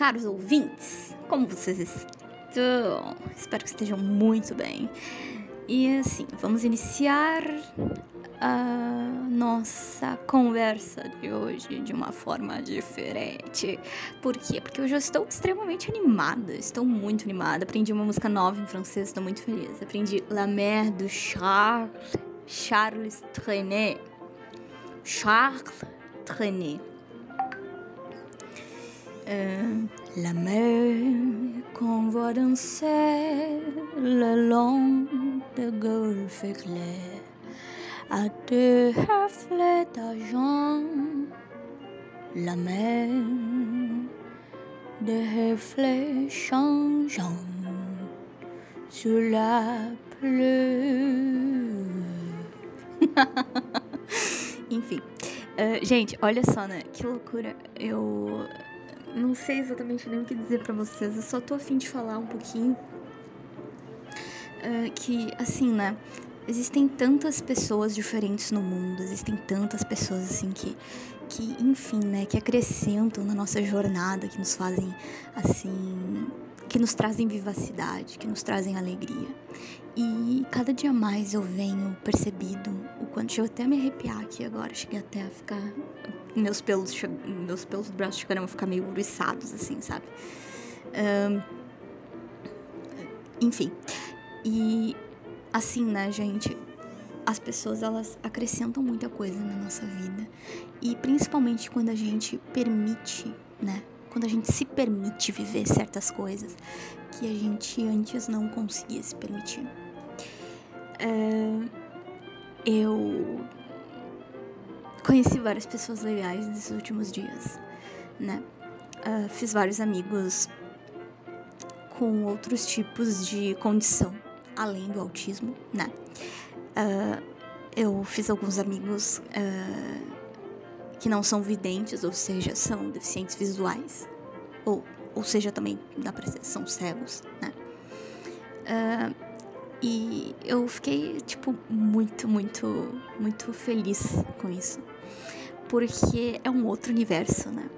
caros ouvintes, como vocês estão? Espero que estejam muito bem. E assim, vamos iniciar a nossa conversa de hoje de uma forma diferente. Por quê? Porque hoje eu estou extremamente animada, estou muito animada. Aprendi uma música nova em francês, estou muito feliz. Aprendi La Mer do Charles, Charles Trenet. Charles Trenet. Euh, la mer qu'on voit danser le long de golfe éclair à deux reflets d'argent. La mer des reflets changeants sur la pluie. Enfim, uh, gente, olha só, né? Que loucura. Eu não sei exatamente nem o que dizer para vocês, eu só tô afim de falar um pouquinho. Uh, que, assim, né? Existem tantas pessoas diferentes no mundo, existem tantas pessoas, assim, que, que enfim, né? Que acrescentam na nossa jornada, que nos fazem, assim. que nos trazem vivacidade, que nos trazem alegria. E cada dia mais eu venho percebido o quanto. Eu até me arrepiar aqui agora, cheguei até a ficar meus pelos, meus pelos do braço chegaram a ficar meio uriçados, assim, sabe? Um, enfim. E assim, né, gente? As pessoas elas acrescentam muita coisa na nossa vida. E principalmente quando a gente permite, né? Quando a gente se permite viver certas coisas que a gente antes não conseguia se permitir. eu conheci várias pessoas legais nesses últimos dias, né? Uh, fiz vários amigos com outros tipos de condição, além do autismo, né? Uh, eu fiz alguns amigos uh, que não são videntes, ou seja, são deficientes visuais, ou, ou seja, também dá pra dizer, são cegos, né? e eu fiquei, tipo, muito, muito, muito feliz com isso porque é um outro universo, né?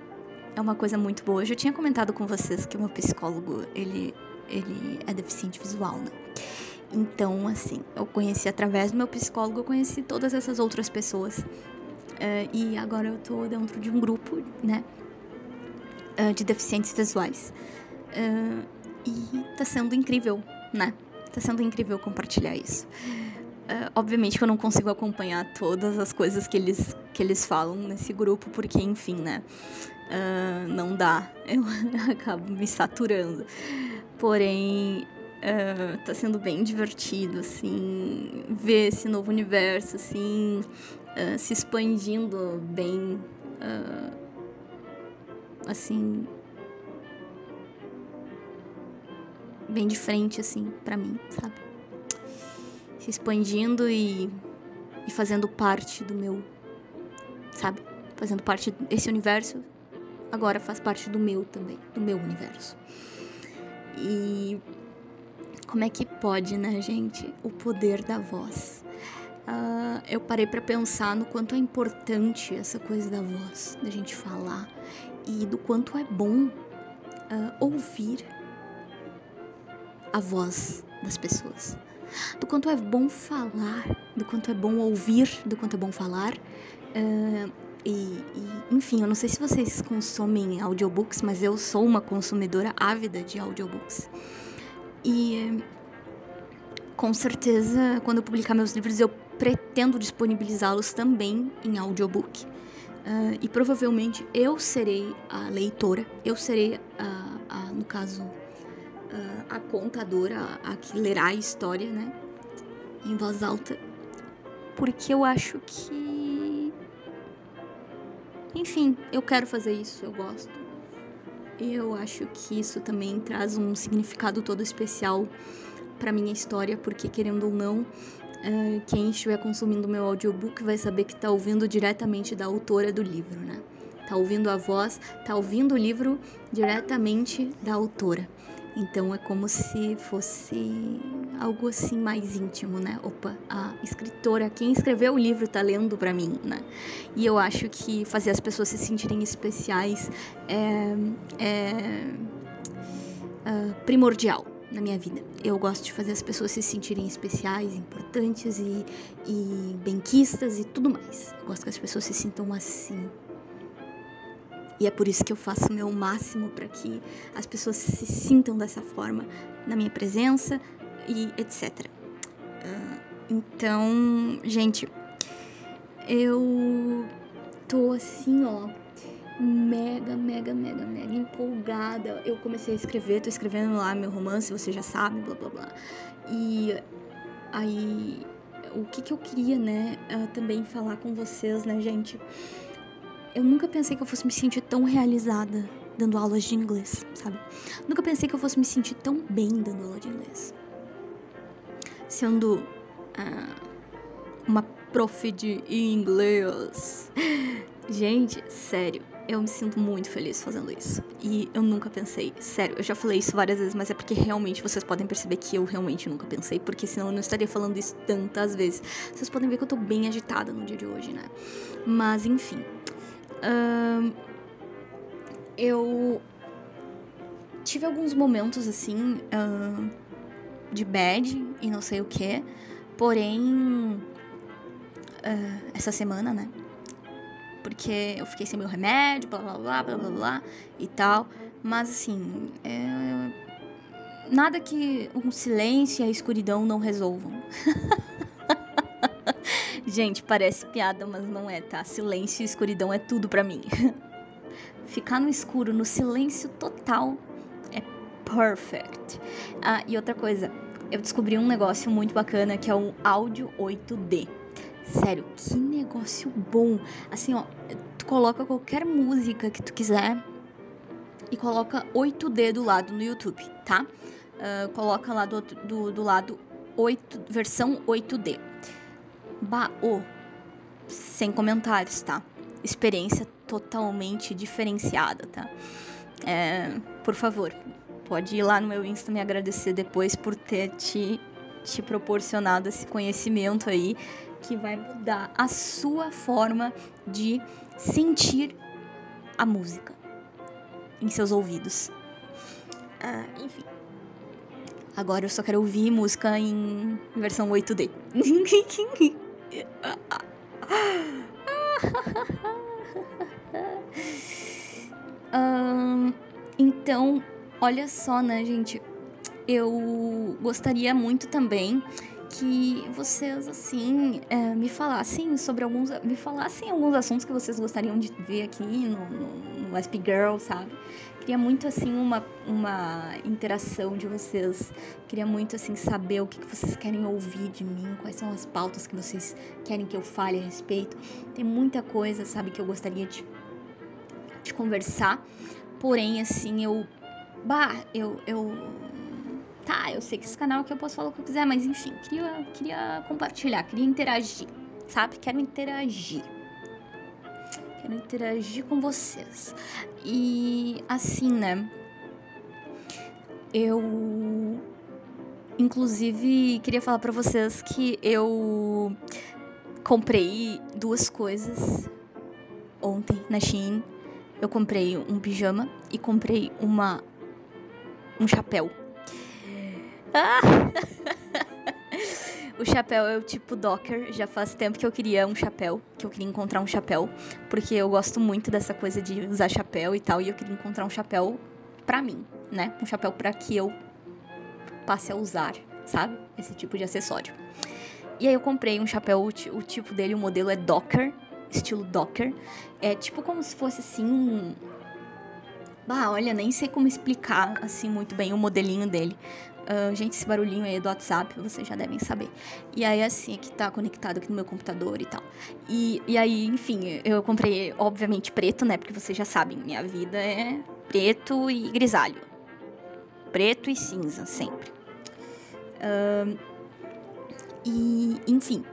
É uma coisa muito boa. Eu já tinha comentado com vocês que o meu psicólogo, ele, ele é deficiente visual, né? Então, assim, eu conheci através do meu psicólogo, eu conheci todas essas outras pessoas. Uh, e agora eu tô dentro de um grupo, né? Uh, de deficientes visuais. Uh, e tá sendo incrível, né? Tá sendo incrível compartilhar isso. Uh, obviamente que eu não consigo acompanhar todas as coisas que eles, que eles falam nesse grupo, porque, enfim, né? Uh, não dá. Eu acabo me saturando. Porém, uh, tá sendo bem divertido, assim, ver esse novo universo, assim, uh, se expandindo bem, assim, bem de frente, assim, para mim, sabe? Se expandindo e, e fazendo parte do meu, sabe? Fazendo parte desse universo, agora faz parte do meu também, do meu universo. E como é que pode, né, gente? O poder da voz. Uh, eu parei para pensar no quanto é importante essa coisa da voz, da gente falar, e do quanto é bom uh, ouvir a voz das pessoas do quanto é bom falar, do quanto é bom ouvir, do quanto é bom falar. Uh, e, e, enfim, eu não sei se vocês consomem audiobooks, mas eu sou uma consumidora ávida de audiobooks. E com certeza, quando eu publicar meus livros, eu pretendo disponibilizá-los também em audiobook. Uh, e provavelmente eu serei a leitora, eu serei, a, a, no caso, a contadora, a que lerá a história, né? Em voz alta. Porque eu acho que. Enfim, eu quero fazer isso, eu gosto. Eu acho que isso também traz um significado todo especial para minha história, porque querendo ou não, uh, quem estiver consumindo meu audiobook vai saber que está ouvindo diretamente da autora do livro, né? Tá ouvindo a voz, tá ouvindo o livro diretamente da autora. Então é como se fosse algo assim mais íntimo, né? Opa, a escritora, quem escreveu o livro tá lendo para mim, né? E eu acho que fazer as pessoas se sentirem especiais é, é, é primordial na minha vida. Eu gosto de fazer as pessoas se sentirem especiais, importantes e, e benquistas e tudo mais. Eu gosto que as pessoas se sintam assim, e é por isso que eu faço o meu máximo para que as pessoas se sintam dessa forma na minha presença e etc. Uh, então, gente, eu tô assim, ó, mega, mega, mega, mega empolgada. Eu comecei a escrever, tô escrevendo lá meu romance, você já sabe, blá blá blá. E aí, o que que eu queria, né, uh, também falar com vocês, né, gente? Eu nunca pensei que eu fosse me sentir tão realizada dando aulas de inglês, sabe? Nunca pensei que eu fosse me sentir tão bem dando aula de inglês. Sendo uh, uma prof de inglês. Gente, sério, eu me sinto muito feliz fazendo isso. E eu nunca pensei, sério, eu já falei isso várias vezes, mas é porque realmente vocês podem perceber que eu realmente nunca pensei, porque senão eu não estaria falando isso tantas vezes. Vocês podem ver que eu tô bem agitada no dia de hoje, né? Mas enfim, Uh, eu tive alguns momentos assim uh, de bad e não sei o que, porém uh, essa semana, né? Porque eu fiquei sem meu remédio, blá blá blá blá blá, blá e tal. Mas assim, é... nada que um silêncio e a escuridão não resolvam. Gente, parece piada, mas não é, tá? Silêncio e escuridão é tudo para mim. Ficar no escuro, no silêncio total, é perfect. Ah, e outra coisa, eu descobri um negócio muito bacana que é o áudio 8D. Sério, que negócio bom. Assim, ó, tu coloca qualquer música que tu quiser e coloca 8D do lado no YouTube, tá? Uh, coloca lá do, do, do lado 8, versão 8D. Baô. Sem comentários, tá? Experiência totalmente diferenciada, tá? É, por favor, pode ir lá no meu Insta me agradecer depois por ter te, te proporcionado esse conhecimento aí que vai mudar a sua forma de sentir a música em seus ouvidos. Ah, enfim. Agora eu só quero ouvir música em versão 8D. então, olha só, né, gente? Eu gostaria muito também que vocês, assim, é, me falassem sobre alguns. Me falassem alguns assuntos que vocês gostariam de ver aqui no, no, no SP Girl, sabe? Queria muito, assim, uma, uma interação de vocês. Queria muito, assim, saber o que, vocês querem ouvir de mim, quais são as pautas que vocês querem que eu fale a respeito. Tem muita coisa, sabe, que eu gostaria de, de conversar. Porém, assim, eu. Bah, eu, eu tá, eu sei que esse canal aqui eu posso falar o que eu quiser, mas enfim, queria, queria compartilhar, queria interagir, sabe? Quero interagir. Quero interagir com vocês. E assim, né? Eu inclusive queria falar para vocês que eu comprei duas coisas ontem na Shein. Eu comprei um pijama e comprei uma um chapéu. Ah! O chapéu é o tipo Docker. Já faz tempo que eu queria um chapéu, que eu queria encontrar um chapéu, porque eu gosto muito dessa coisa de usar chapéu e tal, e eu queria encontrar um chapéu pra mim, né? Um chapéu para que eu passe a usar, sabe? Esse tipo de acessório. E aí eu comprei um chapéu, o, tipo dele, o modelo é Docker, estilo Docker. É tipo como se fosse assim. Bah, olha, nem sei como explicar assim muito bem o modelinho dele. Uh, gente, esse barulhinho aí do WhatsApp, vocês já devem saber. E aí, assim, que tá conectado aqui no meu computador e tal. E, e aí, enfim, eu comprei, obviamente, preto, né? Porque vocês já sabem, minha vida é preto e grisalho. Preto e cinza, sempre. Uh, e, enfim,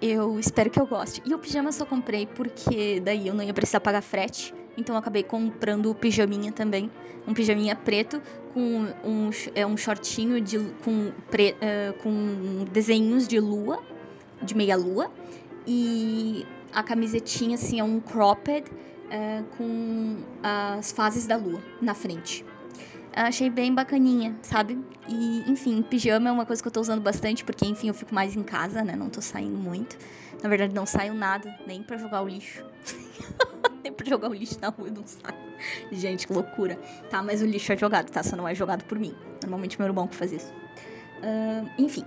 eu espero que eu goste. E o pijama eu só comprei porque daí eu não ia precisar pagar frete então eu acabei comprando o pijaminha também. Um pijaminha preto com um, é, um shortinho de, com, pre, uh, com desenhos de lua, de meia lua. E a camisetinha, assim, é um cropped uh, com as fases da lua na frente. Achei bem bacaninha, sabe? E, enfim, pijama é uma coisa que eu tô usando bastante, porque, enfim, eu fico mais em casa, né? Não tô saindo muito. Na verdade, não saio nada, nem para jogar o lixo. nem pra jogar o lixo na rua, eu não saio. Gente, que loucura. Tá, mas o lixo é jogado, tá? Só não é jogado por mim. Normalmente meu irmão que faz isso. Uh, enfim,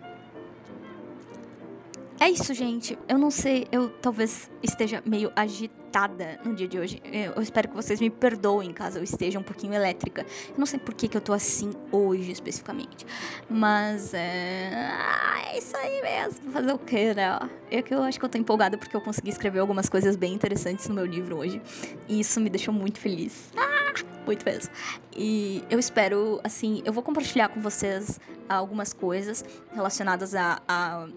é isso, gente. Eu não sei, eu talvez esteja meio agitada no dia de hoje. Eu espero que vocês me perdoem caso eu esteja um pouquinho elétrica. Eu não sei por que, que eu tô assim hoje especificamente. Mas é. Ah, é isso aí mesmo. Fazer o quê, né? É que eu acho que eu tô empolgada porque eu consegui escrever algumas coisas bem interessantes no meu livro hoje. E isso me deixou muito feliz. Ah, muito mesmo. E eu espero, assim, eu vou compartilhar com vocês algumas coisas relacionadas a, a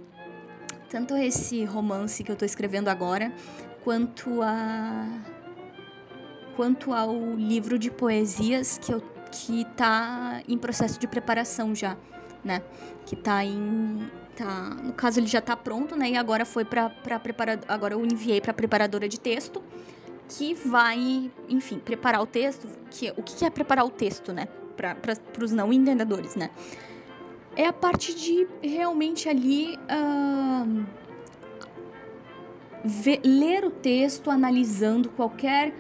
tanto esse romance que eu tô escrevendo agora, quanto a quanto ao livro de poesias que eu que tá em processo de preparação já, né? Que tá em tá, no caso ele já tá pronto, né? E agora foi para para preparar agora eu enviei para preparadora de texto que vai, enfim, preparar o texto, que o que é preparar o texto, né? Para os não entendedores, né? É a parte de realmente ali uh, ver, ler o texto, analisando qualquer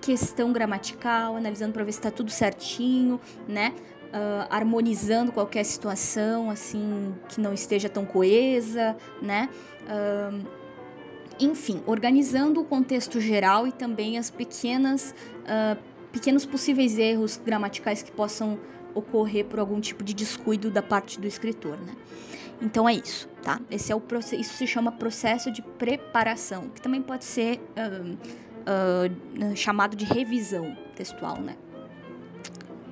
questão gramatical, analisando para ver se está tudo certinho, né? Uh, harmonizando qualquer situação assim que não esteja tão coesa, né? Uh, enfim, organizando o contexto geral e também as pequenas, pequenos possíveis erros gramaticais que possam ocorrer por algum tipo de descuido da parte do escritor, né? Então é isso, tá? Esse é o isso se chama processo de preparação, que também pode ser uh, uh, chamado de revisão textual, né?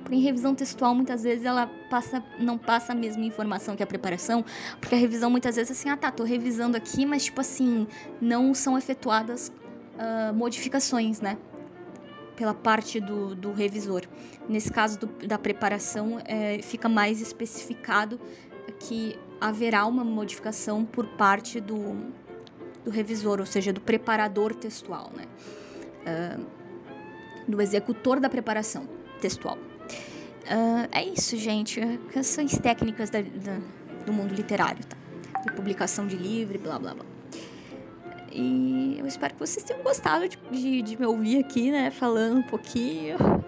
Porém, revisão textual muitas vezes ela passa, não passa a mesma informação que a preparação, porque a revisão muitas vezes é assim, ah tá, tô revisando aqui, mas tipo assim, não são efetuadas uh, modificações, né? Pela parte do, do revisor. Nesse caso do, da preparação, é, fica mais especificado que haverá uma modificação por parte do, do revisor, ou seja, do preparador textual, né? Uh, do executor da preparação textual. Uh, é isso, gente. Questões técnicas da, da, do mundo literário, tá? De publicação de livro, blá blá blá. E eu espero que vocês tenham gostado de, de, de me ouvir aqui, né? Falando um pouquinho.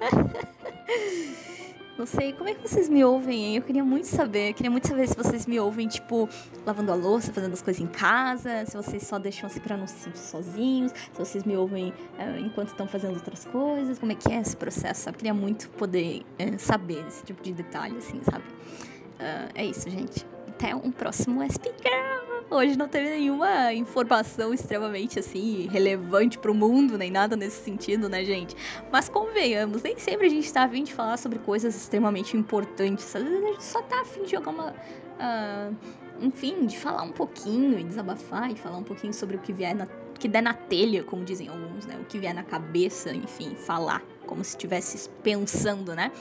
Não sei, como é que vocês me ouvem, hein? Eu queria muito saber. Eu queria muito saber se vocês me ouvem, tipo, lavando a louça, fazendo as coisas em casa, se vocês só deixam assim pra não se sentir sozinhos, se vocês me ouvem uh, enquanto estão fazendo outras coisas, como é que é esse processo, sabe? Eu queria muito poder uh, saber esse tipo de detalhe, assim, sabe? Uh, é isso, gente. Até um próximo Speaker! Hoje não teve nenhuma informação extremamente assim relevante pro mundo, nem nada nesse sentido, né, gente? Mas convenhamos, nem sempre a gente tá afim de falar sobre coisas extremamente importantes. Às vezes a gente só tá afim de jogar uma. Uh, enfim, de falar um pouquinho e desabafar e falar um pouquinho sobre o que vier na. que der na telha, como dizem alguns, né? O que vier na cabeça, enfim, falar, como se estivesse pensando, né?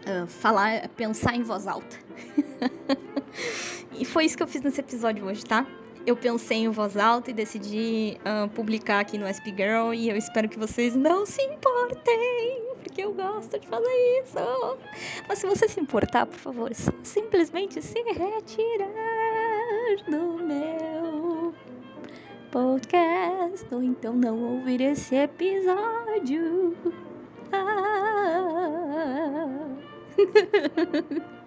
Uh, falar, pensar em voz alta. E foi isso que eu fiz nesse episódio hoje, tá? Eu pensei em voz alta e decidi uh, publicar aqui no SP Girl e eu espero que vocês não se importem, porque eu gosto de fazer isso. Mas se você se importar, por favor, simplesmente se retirar do meu podcast ou então não ouvir esse episódio. Ah.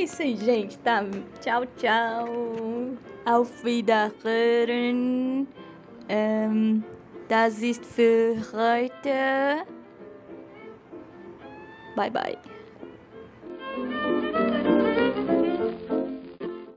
É isso aí, gente, tá? Tchau, tchau. Auf Wiederhören. Ähm, das ist für heute. Bye, bye.